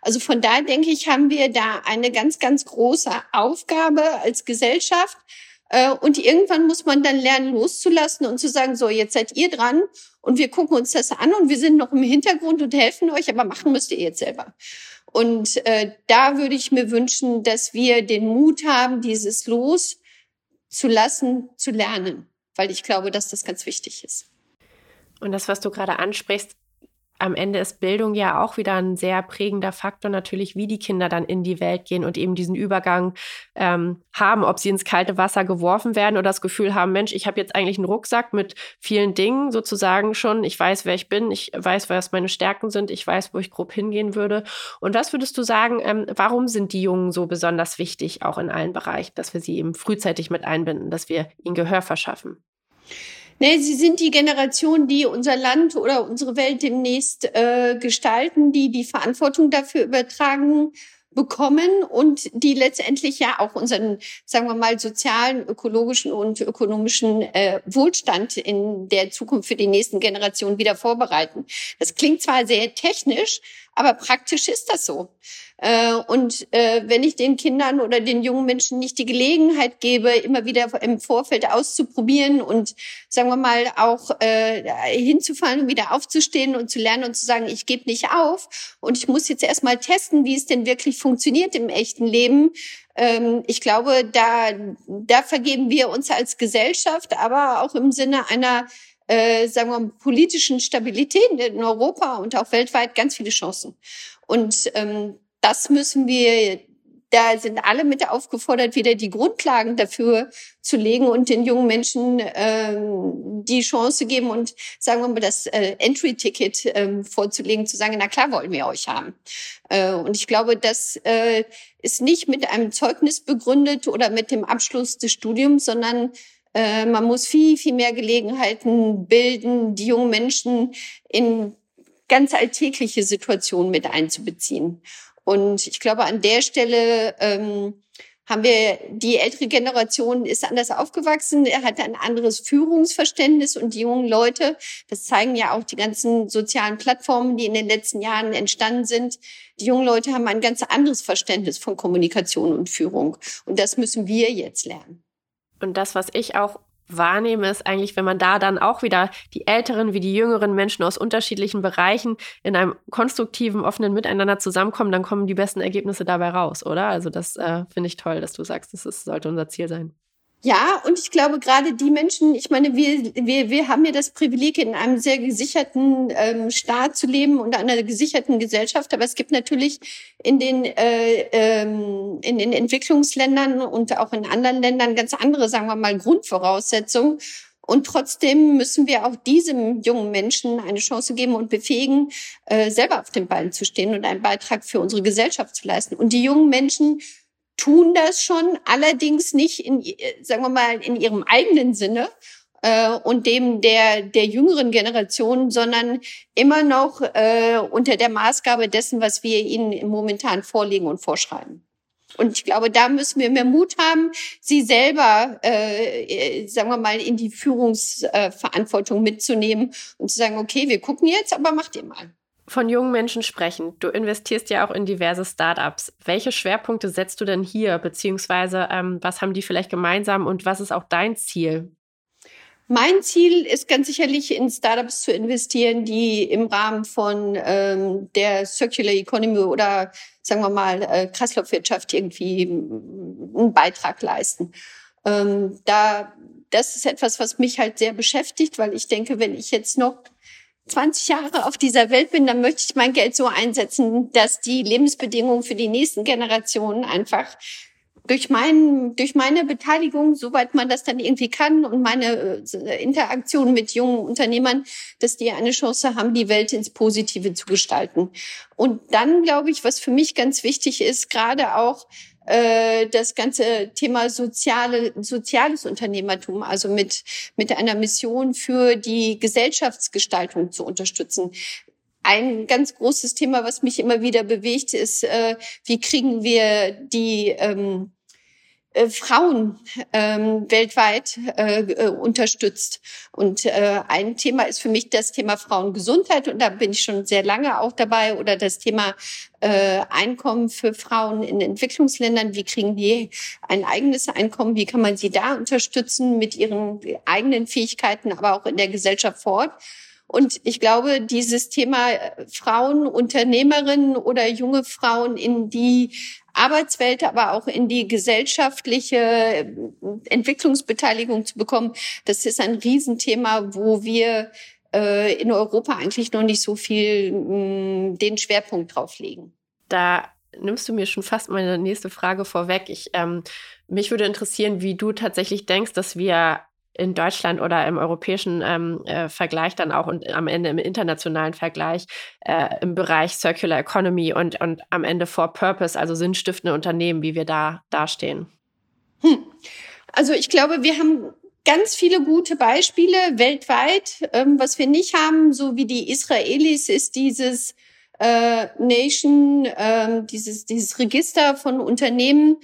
Also von daher denke ich, haben wir da eine ganz, ganz große Aufgabe als Gesellschaft. Äh, und irgendwann muss man dann lernen, loszulassen und zu sagen, so, jetzt seid ihr dran und wir gucken uns das an und wir sind noch im Hintergrund und helfen euch, aber machen müsst ihr jetzt selber. Und äh, da würde ich mir wünschen, dass wir den Mut haben, dieses Los zu lassen, zu lernen, weil ich glaube, dass das ganz wichtig ist. Und das, was du gerade ansprichst, am Ende ist Bildung ja auch wieder ein sehr prägender Faktor natürlich, wie die Kinder dann in die Welt gehen und eben diesen Übergang ähm, haben, ob sie ins kalte Wasser geworfen werden oder das Gefühl haben, Mensch, ich habe jetzt eigentlich einen Rucksack mit vielen Dingen sozusagen schon. Ich weiß, wer ich bin, ich weiß, was meine Stärken sind, ich weiß, wo ich grob hingehen würde. Und was würdest du sagen, ähm, warum sind die Jungen so besonders wichtig, auch in allen Bereichen, dass wir sie eben frühzeitig mit einbinden, dass wir ihnen Gehör verschaffen? Nee, sie sind die Generation, die unser Land oder unsere Welt demnächst äh, gestalten, die die Verantwortung dafür übertragen bekommen und die letztendlich ja auch unseren, sagen wir mal, sozialen, ökologischen und ökonomischen äh, Wohlstand in der Zukunft für die nächsten Generationen wieder vorbereiten. Das klingt zwar sehr technisch, aber praktisch ist das so. Äh, und äh, wenn ich den Kindern oder den jungen Menschen nicht die Gelegenheit gebe, immer wieder im Vorfeld auszuprobieren und sagen wir mal auch äh, hinzufallen und wieder aufzustehen und zu lernen und zu sagen, ich gebe nicht auf und ich muss jetzt erstmal testen, wie es denn wirklich funktioniert im echten Leben, ähm, ich glaube, da, da vergeben wir uns als Gesellschaft, aber auch im Sinne einer äh, sagen wir mal, politischen Stabilität in Europa und auch weltweit ganz viele Chancen. Und ähm, das müssen wir, da sind alle mit aufgefordert, wieder die Grundlagen dafür zu legen und den jungen Menschen ähm, die Chance geben und sagen wir mal das äh, Entry-Ticket ähm, vorzulegen, zu sagen, na klar wollen wir euch haben. Äh, und ich glaube, das äh, ist nicht mit einem Zeugnis begründet oder mit dem Abschluss des Studiums, sondern äh, man muss viel, viel mehr Gelegenheiten bilden, die jungen Menschen in ganz alltägliche Situationen mit einzubeziehen. Und ich glaube, an der Stelle ähm, haben wir, die ältere Generation ist anders aufgewachsen, er hat ein anderes Führungsverständnis und die jungen Leute, das zeigen ja auch die ganzen sozialen Plattformen, die in den letzten Jahren entstanden sind. Die jungen Leute haben ein ganz anderes Verständnis von Kommunikation und Führung. Und das müssen wir jetzt lernen. Und das, was ich auch wahrnehme, ist eigentlich, wenn man da dann auch wieder die älteren wie die jüngeren Menschen aus unterschiedlichen Bereichen in einem konstruktiven, offenen Miteinander zusammenkommen, dann kommen die besten Ergebnisse dabei raus, oder? Also das äh, finde ich toll, dass du sagst, das ist, sollte unser Ziel sein. Ja, und ich glaube gerade die Menschen, ich meine, wir, wir, wir haben ja das Privileg, in einem sehr gesicherten ähm, Staat zu leben und einer gesicherten Gesellschaft, aber es gibt natürlich in den, äh, ähm, in den Entwicklungsländern und auch in anderen Ländern ganz andere, sagen wir mal, Grundvoraussetzungen. Und trotzdem müssen wir auch diesem jungen Menschen eine Chance geben und befähigen, äh, selber auf den Beinen zu stehen und einen Beitrag für unsere Gesellschaft zu leisten. Und die jungen Menschen tun das schon, allerdings nicht in, sagen wir mal, in ihrem eigenen Sinne äh, und dem der, der jüngeren Generation, sondern immer noch äh, unter der Maßgabe dessen, was wir ihnen momentan vorlegen und vorschreiben. Und ich glaube, da müssen wir mehr Mut haben, sie selber, äh, sagen wir mal, in die Führungsverantwortung mitzunehmen und zu sagen, okay, wir gucken jetzt, aber macht ihr mal von jungen Menschen sprechen. Du investierst ja auch in diverse Startups. Welche Schwerpunkte setzt du denn hier, beziehungsweise ähm, was haben die vielleicht gemeinsam und was ist auch dein Ziel? Mein Ziel ist ganz sicherlich in Startups zu investieren, die im Rahmen von ähm, der Circular Economy oder sagen wir mal äh, Kreislaufwirtschaft irgendwie einen Beitrag leisten. Ähm, da das ist etwas, was mich halt sehr beschäftigt, weil ich denke, wenn ich jetzt noch 20 Jahre auf dieser Welt bin, dann möchte ich mein Geld so einsetzen, dass die Lebensbedingungen für die nächsten Generationen einfach durch, mein, durch meine Beteiligung, soweit man das dann irgendwie kann, und meine äh, Interaktion mit jungen Unternehmern, dass die eine Chance haben, die Welt ins Positive zu gestalten. Und dann glaube ich, was für mich ganz wichtig ist, gerade auch äh, das ganze Thema soziale, soziales Unternehmertum, also mit, mit einer Mission für die Gesellschaftsgestaltung zu unterstützen. Ein ganz großes Thema, was mich immer wieder bewegt, ist, äh, wie kriegen wir die ähm, äh, Frauen ähm, weltweit äh, äh, unterstützt. Und äh, ein Thema ist für mich das Thema Frauengesundheit und da bin ich schon sehr lange auch dabei oder das Thema äh, Einkommen für Frauen in Entwicklungsländern. Wie kriegen die ein eigenes Einkommen? Wie kann man sie da unterstützen mit ihren eigenen Fähigkeiten, aber auch in der Gesellschaft vor Ort? Und ich glaube, dieses Thema äh, Frauen, Unternehmerinnen oder junge Frauen in die Arbeitswelt, aber auch in die gesellschaftliche äh, Entwicklungsbeteiligung zu bekommen, das ist ein Riesenthema, wo wir äh, in Europa eigentlich noch nicht so viel mm, den Schwerpunkt drauf legen. Da nimmst du mir schon fast meine nächste Frage vorweg. Ich, ähm, mich würde interessieren, wie du tatsächlich denkst, dass wir in Deutschland oder im europäischen ähm, äh, Vergleich dann auch und am Ende im internationalen Vergleich äh, im Bereich Circular Economy und, und am Ende for Purpose, also sinnstiftende Unternehmen, wie wir da dastehen? Hm. Also ich glaube, wir haben ganz viele gute Beispiele weltweit. Ähm, was wir nicht haben, so wie die Israelis, ist dieses äh, Nation, äh, dieses, dieses Register von Unternehmen,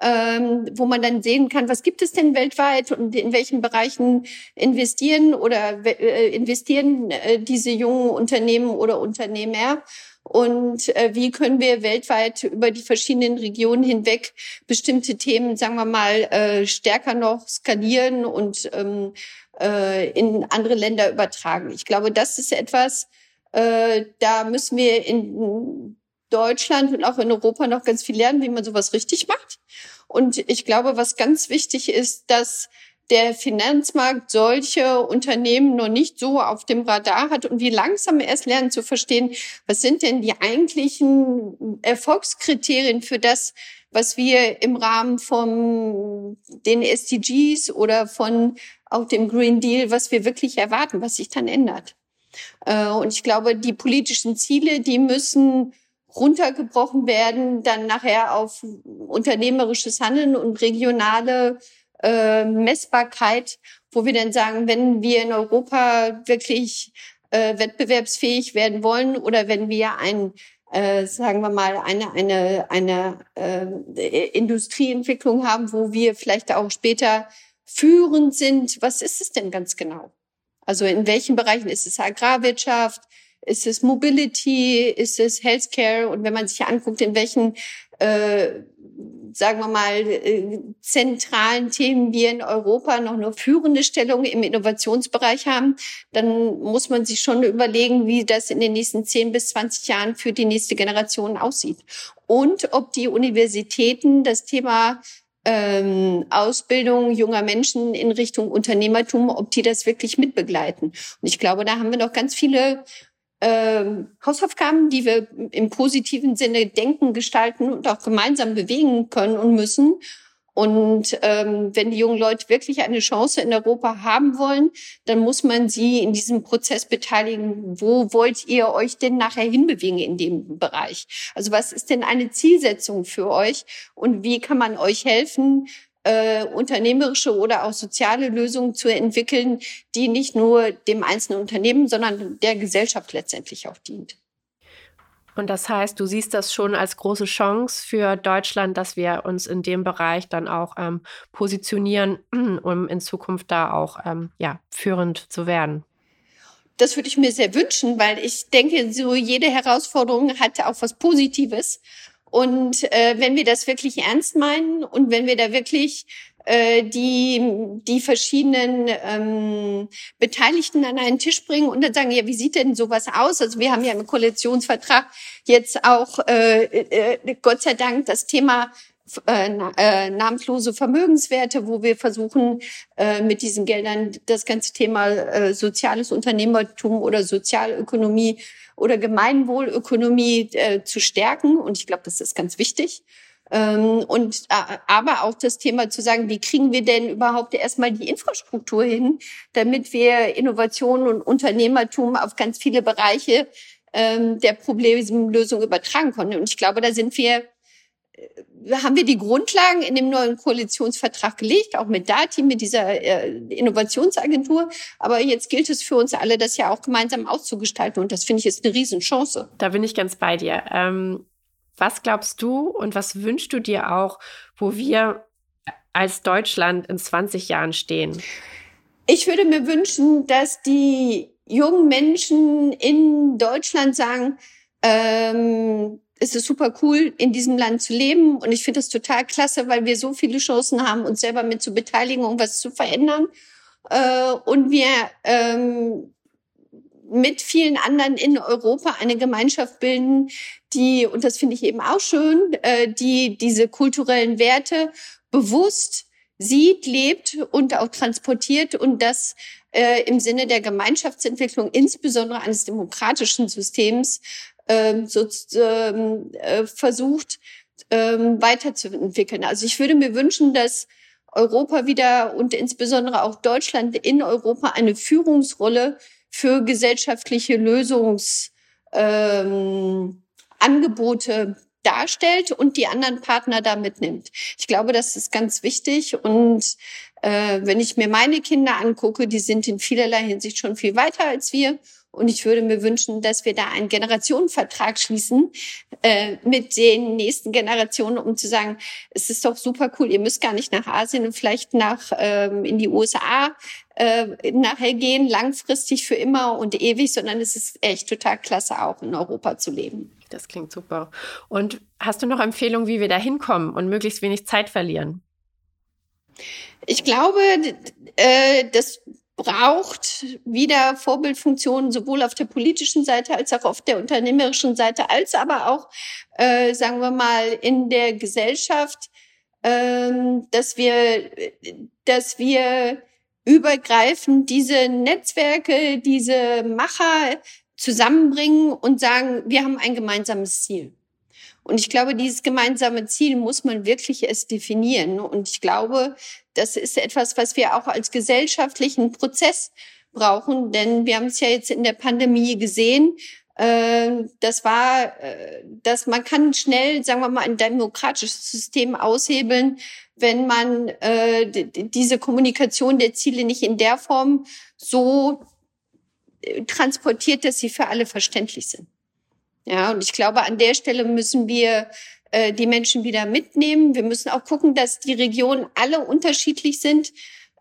ähm, wo man dann sehen kann, was gibt es denn weltweit und in welchen Bereichen investieren oder äh, investieren äh, diese jungen Unternehmen oder Unternehmer und äh, wie können wir weltweit über die verschiedenen Regionen hinweg bestimmte Themen, sagen wir mal, äh, stärker noch skalieren und ähm, äh, in andere Länder übertragen. Ich glaube, das ist etwas, äh, da müssen wir in Deutschland und auch in Europa noch ganz viel lernen, wie man sowas richtig macht. Und ich glaube, was ganz wichtig ist, dass der Finanzmarkt solche Unternehmen noch nicht so auf dem Radar hat und wir langsam erst lernen zu verstehen, was sind denn die eigentlichen Erfolgskriterien für das, was wir im Rahmen von den SDGs oder von auch dem Green Deal, was wir wirklich erwarten, was sich dann ändert. Äh, und ich glaube, die politischen Ziele, die müssen runtergebrochen werden, dann nachher auf unternehmerisches Handeln und regionale äh, Messbarkeit, wo wir dann sagen, wenn wir in Europa wirklich äh, wettbewerbsfähig werden wollen oder wenn wir ein äh, sagen wir mal eine eine eine äh, Industrieentwicklung haben, wo wir vielleicht auch später führend sind. Was ist es denn ganz genau? Also in welchen Bereichen ist es Agrarwirtschaft? Ist es Mobility? Ist es Healthcare? Und wenn man sich anguckt, in welchen äh, sagen wir mal, äh, zentralen Themen wir in Europa noch eine führende Stellung im Innovationsbereich haben, dann muss man sich schon überlegen, wie das in den nächsten 10 bis 20 Jahren für die nächste Generation aussieht. Und ob die Universitäten das Thema ähm, Ausbildung junger Menschen in Richtung Unternehmertum, ob die das wirklich mitbegleiten. Und ich glaube, da haben wir noch ganz viele ähm, Hausaufgaben, die wir im positiven Sinne denken, gestalten und auch gemeinsam bewegen können und müssen. Und ähm, wenn die jungen Leute wirklich eine Chance in Europa haben wollen, dann muss man sie in diesem Prozess beteiligen. Wo wollt ihr euch denn nachher hinbewegen in dem Bereich? Also was ist denn eine Zielsetzung für euch und wie kann man euch helfen, äh, unternehmerische oder auch soziale Lösungen zu entwickeln, die nicht nur dem einzelnen Unternehmen, sondern der Gesellschaft letztendlich auch dient. Und das heißt, du siehst das schon als große Chance für Deutschland, dass wir uns in dem Bereich dann auch ähm, positionieren, um in Zukunft da auch ähm, ja, führend zu werden. Das würde ich mir sehr wünschen, weil ich denke, so jede Herausforderung hat auch was Positives. Und äh, wenn wir das wirklich ernst meinen und wenn wir da wirklich äh, die die verschiedenen ähm, Beteiligten an einen Tisch bringen und dann sagen, ja, wie sieht denn sowas aus? Also wir haben ja im Koalitionsvertrag jetzt auch äh, äh, Gott sei Dank das Thema äh, äh, namenslose Vermögenswerte, wo wir versuchen, äh, mit diesen Geldern das ganze Thema äh, soziales Unternehmertum oder Sozialökonomie oder Gemeinwohlökonomie äh, zu stärken. Und ich glaube, das ist ganz wichtig. Ähm, und äh, aber auch das Thema zu sagen, wie kriegen wir denn überhaupt erstmal die Infrastruktur hin, damit wir Innovation und Unternehmertum auf ganz viele Bereiche ähm, der Problemlösung übertragen können. Und ich glaube, da sind wir haben wir die Grundlagen in dem neuen Koalitionsvertrag gelegt, auch mit Dati, mit dieser äh, Innovationsagentur. Aber jetzt gilt es für uns alle, das ja auch gemeinsam auszugestalten. Und das finde ich ist eine Riesenchance. Da bin ich ganz bei dir. Ähm, was glaubst du und was wünschst du dir auch, wo wir als Deutschland in 20 Jahren stehen? Ich würde mir wünschen, dass die jungen Menschen in Deutschland sagen, ähm, es ist super cool, in diesem Land zu leben. Und ich finde das total klasse, weil wir so viele Chancen haben, uns selber mit zu beteiligen, um was zu verändern. Äh, und wir ähm, mit vielen anderen in Europa eine Gemeinschaft bilden, die, und das finde ich eben auch schön, äh, die diese kulturellen Werte bewusst sieht, lebt und auch transportiert und das äh, im Sinne der Gemeinschaftsentwicklung, insbesondere eines demokratischen Systems, ähm, so, ähm, äh, versucht ähm, weiterzuentwickeln. Also ich würde mir wünschen, dass Europa wieder und insbesondere auch Deutschland in Europa eine Führungsrolle für gesellschaftliche Lösungsangebote ähm, darstellt und die anderen Partner da mitnimmt. Ich glaube, das ist ganz wichtig. Und äh, wenn ich mir meine Kinder angucke, die sind in vielerlei Hinsicht schon viel weiter als wir. Und ich würde mir wünschen, dass wir da einen Generationenvertrag schließen äh, mit den nächsten Generationen, um zu sagen, es ist doch super cool, ihr müsst gar nicht nach Asien und vielleicht nach ähm, in die USA äh, nachher gehen, langfristig für immer und ewig, sondern es ist echt total klasse, auch in Europa zu leben. Das klingt super. Und hast du noch Empfehlungen, wie wir da hinkommen und möglichst wenig Zeit verlieren? Ich glaube, äh, das braucht wieder Vorbildfunktionen sowohl auf der politischen Seite als auch auf der unternehmerischen Seite, als aber auch, äh, sagen wir mal, in der Gesellschaft, äh, dass wir, dass wir übergreifend diese Netzwerke, diese Macher zusammenbringen und sagen, wir haben ein gemeinsames Ziel. Und ich glaube, dieses gemeinsame Ziel muss man wirklich erst definieren. Und ich glaube, das ist etwas, was wir auch als gesellschaftlichen Prozess brauchen, denn wir haben es ja jetzt in der Pandemie gesehen. Äh, das war, äh, dass man kann schnell, sagen wir mal, ein demokratisches System aushebeln, wenn man äh, diese Kommunikation der Ziele nicht in der Form so transportiert, dass sie für alle verständlich sind. Ja, und ich glaube, an der Stelle müssen wir äh, die Menschen wieder mitnehmen. Wir müssen auch gucken, dass die Regionen alle unterschiedlich sind.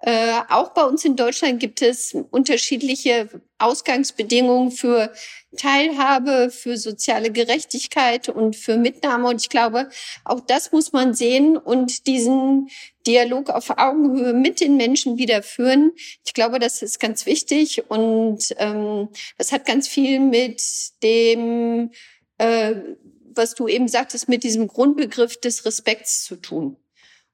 Äh, auch bei uns in Deutschland gibt es unterschiedliche Ausgangsbedingungen für Teilhabe, für soziale Gerechtigkeit und für Mitnahme. Und ich glaube, auch das muss man sehen und diesen Dialog auf Augenhöhe mit den Menschen wieder führen. Ich glaube, das ist ganz wichtig und ähm, das hat ganz viel mit dem, äh, was du eben sagtest, mit diesem Grundbegriff des Respekts zu tun.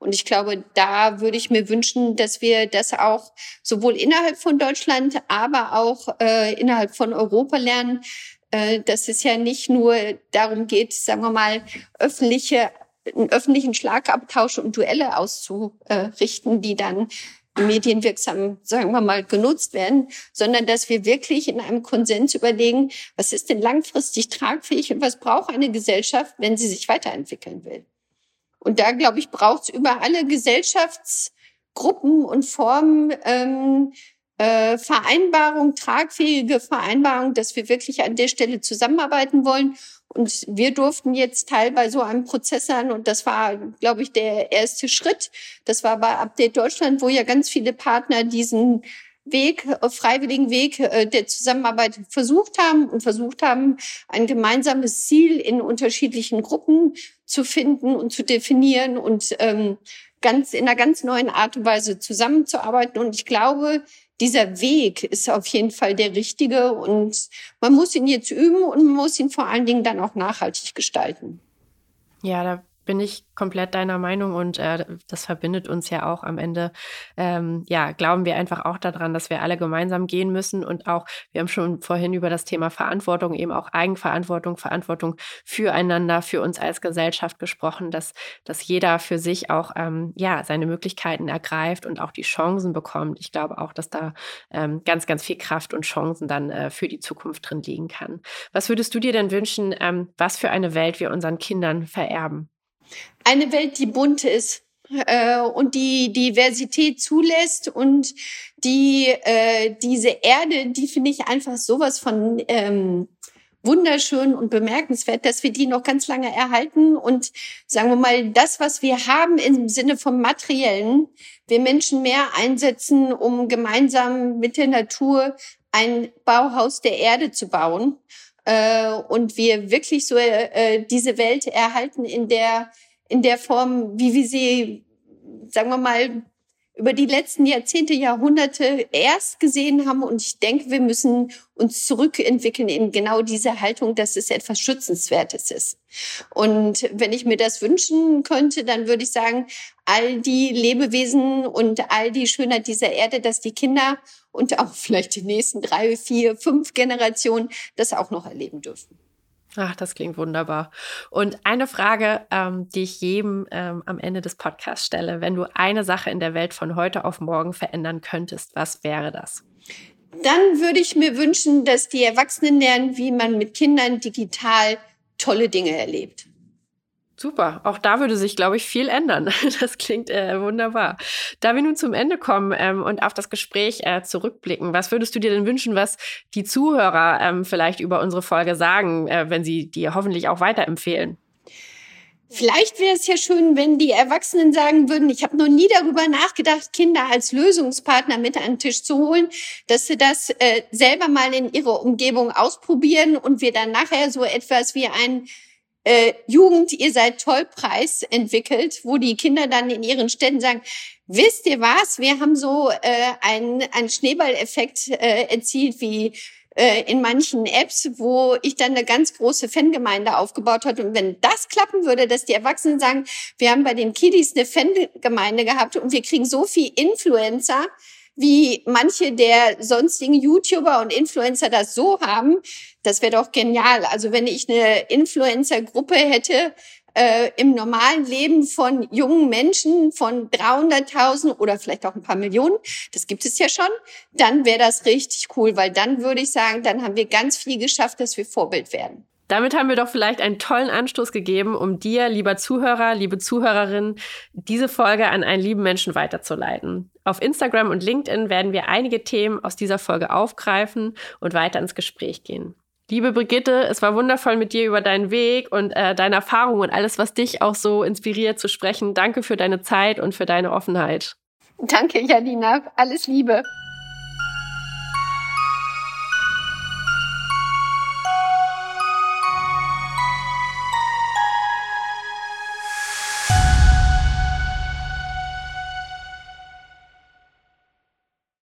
Und ich glaube, da würde ich mir wünschen, dass wir das auch sowohl innerhalb von Deutschland, aber auch äh, innerhalb von Europa lernen, äh, dass es ja nicht nur darum geht, sagen wir mal, öffentliche, einen öffentlichen Schlagabtausch und Duelle auszurichten, die dann medienwirksam, sagen wir mal, genutzt werden, sondern dass wir wirklich in einem Konsens überlegen, was ist denn langfristig tragfähig und was braucht eine Gesellschaft, wenn sie sich weiterentwickeln will. Und da, glaube ich, braucht es über alle Gesellschaftsgruppen und Formen ähm, äh, Vereinbarung, tragfähige Vereinbarung, dass wir wirklich an der Stelle zusammenarbeiten wollen. Und wir durften jetzt Teil bei so einem Prozess sein. Und das war, glaube ich, der erste Schritt. Das war bei Update Deutschland, wo ja ganz viele Partner diesen Weg, äh, freiwilligen Weg äh, der Zusammenarbeit versucht haben und versucht haben, ein gemeinsames Ziel in unterschiedlichen Gruppen zu finden und zu definieren und ähm, ganz in einer ganz neuen Art und Weise zusammenzuarbeiten. Und ich glaube, dieser Weg ist auf jeden Fall der richtige und man muss ihn jetzt üben und man muss ihn vor allen Dingen dann auch nachhaltig gestalten. Ja, da bin ich komplett deiner Meinung und äh, das verbindet uns ja auch am Ende. Ähm, ja, glauben wir einfach auch daran, dass wir alle gemeinsam gehen müssen und auch, wir haben schon vorhin über das Thema Verantwortung, eben auch Eigenverantwortung, Verantwortung füreinander, für uns als Gesellschaft gesprochen, dass, dass jeder für sich auch ähm, ja, seine Möglichkeiten ergreift und auch die Chancen bekommt. Ich glaube auch, dass da ähm, ganz, ganz viel Kraft und Chancen dann äh, für die Zukunft drin liegen kann. Was würdest du dir denn wünschen, ähm, was für eine Welt wir unseren Kindern vererben? Eine Welt, die bunt ist äh, und die Diversität zulässt und die äh, diese Erde, die finde ich einfach sowas von ähm, wunderschön und bemerkenswert, dass wir die noch ganz lange erhalten. Und sagen wir mal, das, was wir haben im Sinne vom Materiellen, wir Menschen mehr einsetzen, um gemeinsam mit der Natur ein Bauhaus der Erde zu bauen äh, und wir wirklich so äh, diese Welt erhalten in der in der Form, wie wir sie, sagen wir mal, über die letzten Jahrzehnte, Jahrhunderte erst gesehen haben. Und ich denke, wir müssen uns zurückentwickeln in genau diese Haltung, dass es etwas Schützenswertes ist. Und wenn ich mir das wünschen könnte, dann würde ich sagen, all die Lebewesen und all die Schönheit dieser Erde, dass die Kinder und auch vielleicht die nächsten drei, vier, fünf Generationen das auch noch erleben dürfen. Ach, das klingt wunderbar. Und eine Frage, ähm, die ich jedem ähm, am Ende des Podcasts stelle. Wenn du eine Sache in der Welt von heute auf morgen verändern könntest, was wäre das? Dann würde ich mir wünschen, dass die Erwachsenen lernen, wie man mit Kindern digital tolle Dinge erlebt. Super, auch da würde sich, glaube ich, viel ändern. Das klingt äh, wunderbar. Da wir nun zum Ende kommen ähm, und auf das Gespräch äh, zurückblicken, was würdest du dir denn wünschen, was die Zuhörer ähm, vielleicht über unsere Folge sagen, äh, wenn sie dir hoffentlich auch weiterempfehlen? Vielleicht wäre es ja schön, wenn die Erwachsenen sagen würden, ich habe noch nie darüber nachgedacht, Kinder als Lösungspartner mit an den Tisch zu holen, dass sie das äh, selber mal in ihrer Umgebung ausprobieren und wir dann nachher so etwas wie ein äh, Jugend, ihr seid toll Preis entwickelt, wo die Kinder dann in ihren Städten sagen, wisst ihr was, wir haben so äh, einen, einen Schneeballeffekt äh, erzielt wie äh, in manchen Apps, wo ich dann eine ganz große Fangemeinde aufgebaut hat. Und wenn das klappen würde, dass die Erwachsenen sagen, wir haben bei den Kiddies eine Fangemeinde gehabt und wir kriegen so viel Influencer, wie manche der sonstigen YouTuber und Influencer das so haben, das wäre doch genial. Also wenn ich eine Influencer-Gruppe hätte, äh, im normalen Leben von jungen Menschen von 300.000 oder vielleicht auch ein paar Millionen, das gibt es ja schon, dann wäre das richtig cool, weil dann würde ich sagen, dann haben wir ganz viel geschafft, dass wir Vorbild werden. Damit haben wir doch vielleicht einen tollen Anstoß gegeben, um dir, lieber Zuhörer, liebe Zuhörerin, diese Folge an einen lieben Menschen weiterzuleiten. Auf Instagram und LinkedIn werden wir einige Themen aus dieser Folge aufgreifen und weiter ins Gespräch gehen. Liebe Brigitte, es war wundervoll mit dir über deinen Weg und äh, deine Erfahrungen und alles, was dich auch so inspiriert zu sprechen. Danke für deine Zeit und für deine Offenheit. Danke, Janina. Alles Liebe.